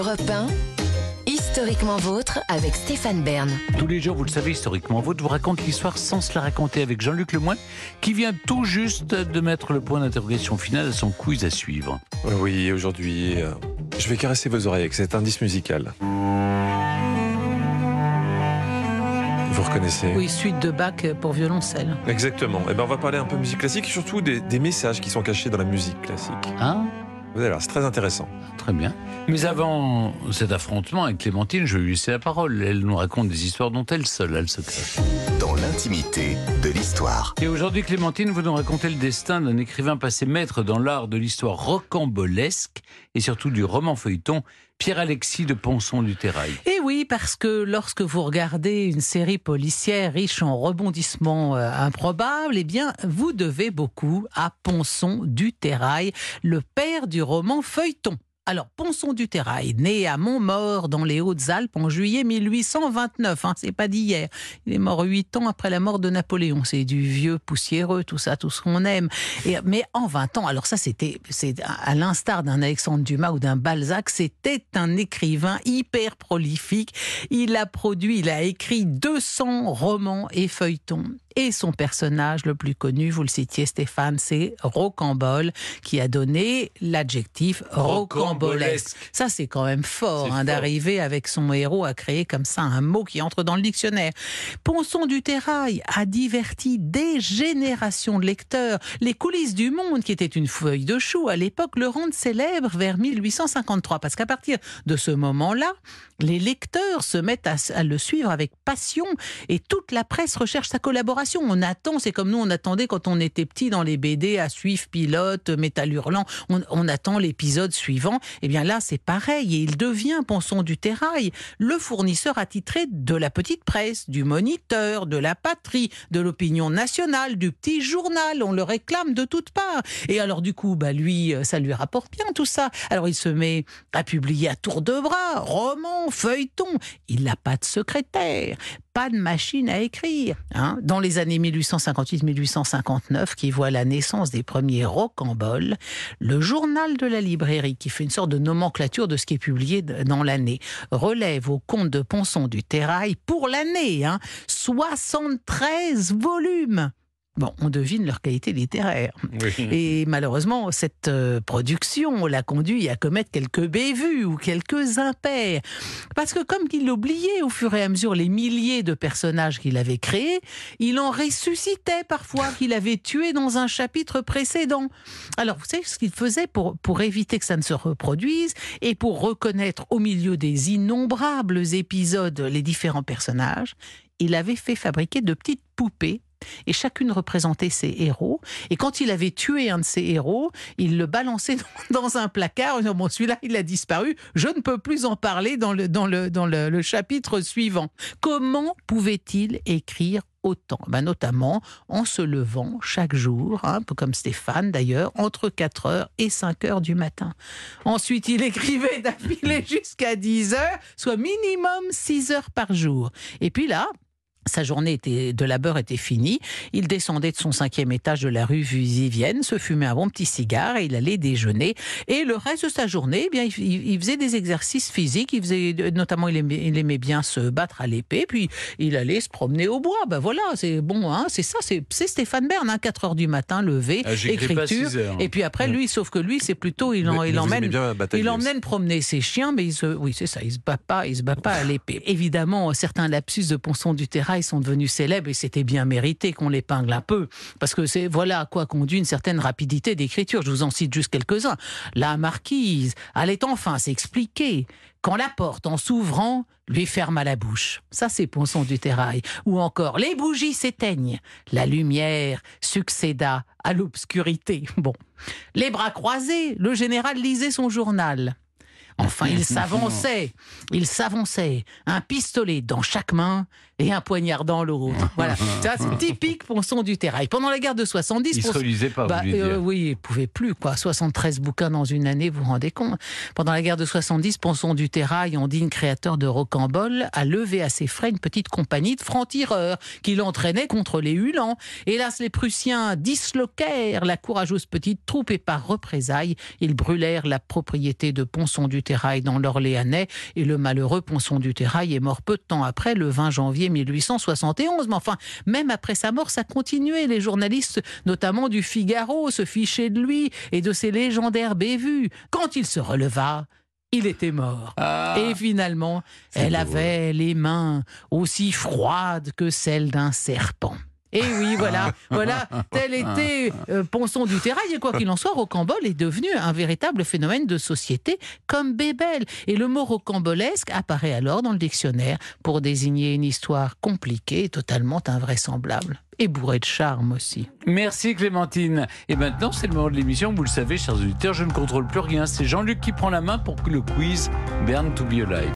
Europe 1, Historiquement vôtre avec Stéphane Bern. Tous les jours, vous le savez, historiquement vôtre vous raconte l'histoire sans se la raconter avec Jean-Luc Lemoyne, qui vient tout juste de mettre le point d'interrogation final à son quiz à suivre. Oui, aujourd'hui, euh, je vais caresser vos oreilles avec cet indice musical. Vous reconnaissez? Oui, suite de Bach pour violoncelle. Exactement. Et ben, on va parler un peu musique classique et surtout des, des messages qui sont cachés dans la musique classique. Hein Vous allez voir, c'est très intéressant. Très bien. Mais avant cet affrontement avec Clémentine, je vais lui laisser la parole. Elle nous raconte des histoires dont elle seule a le secret. dans l'intimité de l'histoire. Et aujourd'hui, Clémentine, vous nous racontez le destin d'un écrivain passé maître dans l'art de l'histoire rocambolesque et surtout du roman feuilleton, Pierre-Alexis de Ponson du Terrail. Et oui, parce que lorsque vous regardez une série policière riche en rebondissements euh, improbables, eh bien, vous devez beaucoup à Ponson du Terrail, le père du roman feuilleton. Alors, Ponson du Terrail, né à Montmort dans les Hautes-Alpes en juillet 1829, hein, c'est pas d'hier. Il est mort huit ans après la mort de Napoléon. C'est du vieux poussiéreux, tout ça, tout ce qu'on aime. Mais en 20 ans, alors ça c'était, c'est à l'instar d'un Alexandre Dumas ou d'un Balzac, c'était un écrivain hyper prolifique. Il a produit, il a écrit 200 romans et feuilletons. Et son personnage le plus connu, vous le citiez Stéphane, c'est Rocambole, qui a donné l'adjectif rocambolesque. Ça, c'est quand même fort, hein, fort. d'arriver avec son héros à créer comme ça un mot qui entre dans le dictionnaire. Ponson du Terrail a diverti des générations de lecteurs. Les coulisses du monde, qui était une feuille de chou à l'époque, le rendent célèbre vers 1853. Parce qu'à partir de ce moment-là, les lecteurs se mettent à, à le suivre avec passion et toute la presse recherche sa collaboration. On attend, c'est comme nous, on attendait quand on était petit dans les BD à suivre Pilote, Métal Hurlant, on, attend l'épisode suivant. Et bien là, c'est pareil et il devient Ponson du Terrail, le fournisseur attitré de la petite presse, du Moniteur, de la Patrie, de l'opinion nationale, du petit journal. On le réclame de toutes parts. Et alors du coup, bah lui, euh, ça lui rapporte bien tout ça. Alors il se met à publier à tour de bras, romans, feuilletons. Il n'a pas de secrétaire, pas de machine à écrire. hein. Dans les années 1858-1859, qui voit la naissance des premiers rocamboles, le journal de la librairie, qui fait une sorte de nomenclature de ce qui est publié dans l'année, relève au compte de Ponson du Terrail pour l'année hein, 73 volumes. Bon, on devine leur qualité littéraire. Et malheureusement, cette euh, production l'a conduit à commettre quelques bévues ou quelques impairs. Parce que comme il oubliait au fur et à mesure les milliers de personnages qu'il avait créés, il en ressuscitait parfois qu'il avait tués dans un chapitre précédent. Alors, vous savez ce qu'il faisait pour, pour éviter que ça ne se reproduise et pour reconnaître au milieu des innombrables épisodes les différents personnages? Il avait fait fabriquer de petites poupées et chacune représentait ses héros. Et quand il avait tué un de ses héros, il le balançait dans, un placard en Bon, celui-là, il a disparu, je ne peux plus en parler dans le, dans le, dans le, chapitre suivant. Comment pouvait-il écrire autant? Ben, Notamment en se levant chaque jour, hein, un peu comme Stéphane d'ailleurs, entre 4 heures et 5 heures du matin. Ensuite, il écrivait d'affilée jusqu'à 10 heures, soit minimum 6 heures par jour. Et puis là, sa journée était, de labeur était finie. Il descendait de son cinquième étage de la rue Vivienne, se fumait un bon petit cigare et il allait déjeuner. Et le reste de sa journée, eh bien, il, il faisait des exercices physiques. Il faisait, notamment, il aimait, il aimait bien se battre à l'épée. Puis il allait se promener au bois. Ben voilà, c'est bon, hein, c'est ça, c'est Stéphane Bern, hein, 4 heures du matin, levé, Ah, écriture. heures. Et puis après, lui, sauf que lui, c'est plutôt, il, en, Mais- il emmène il emmène promener ses chiens, mais il se, oui, c'est ça, il se bat pas, il se bat pas à l'épée. Évidemment, certains lapsus de Ponson du Terrail sont devenus célèbres et c'était bien mérité qu'on l'épingle un peu, parce que c'est voilà à quoi conduit une certaine rapidité d'écriture. Je vous en cite juste quelques-uns. La marquise allait enfin s'expliquer quand la porte, en s'ouvrant, lui ferma la bouche. Ça, c'est Ponson du Terrail. Ou encore, les bougies s'éteignent. La lumière succéda à l'obscurité. Bon. Les bras croisés, le général lisait son journal. Enfin, il s'avançait, il s'avançait, un pistolet dans chaque main et un poignard dans l'autre. Voilà, ça c'est typique Ponson du Terrail. Pendant la guerre de 70, Il se Ponson- relisait pas, bah, vous euh, oui, il pouvait plus quoi. 73 bouquins dans une année, vous vous rendez compte Pendant la guerre de 70, Ponson du Terrail, en digne créateur de Rocambole, a levé à ses frais une petite compagnie de francs-tireurs qui l'entraînait contre les Hulans. Hélas, les Prussiens disloquèrent la courageuse petite troupe et par représailles, ils brûlèrent la propriété de Ponson du Terrail Terrail dans l'Orléanais et le malheureux Ponson du Terrail est mort peu de temps après, le 20 janvier 1871. Mais enfin, même après sa mort, ça continuait. Les journalistes, notamment du Figaro, se fichaient de lui et de ses légendaires bévues. Quand il se releva, il était mort. Ah, Et finalement, elle avait les mains aussi froides que celles d'un serpent. Et oui, voilà, voilà, tel était euh, Ponson du Terrail. Et quoi qu'il en soit, Rocambole est devenu un véritable phénomène de société comme Bébel. Et le mot rocambolesque apparaît alors dans le dictionnaire pour désigner une histoire compliquée et totalement invraisemblable. Et bourrée de charme aussi. Merci Clémentine. Et maintenant, c'est le moment de l'émission. Vous le savez, chers auditeurs, je ne contrôle plus rien. C'est Jean-Luc qui prend la main pour que le quiz Bern to be alive.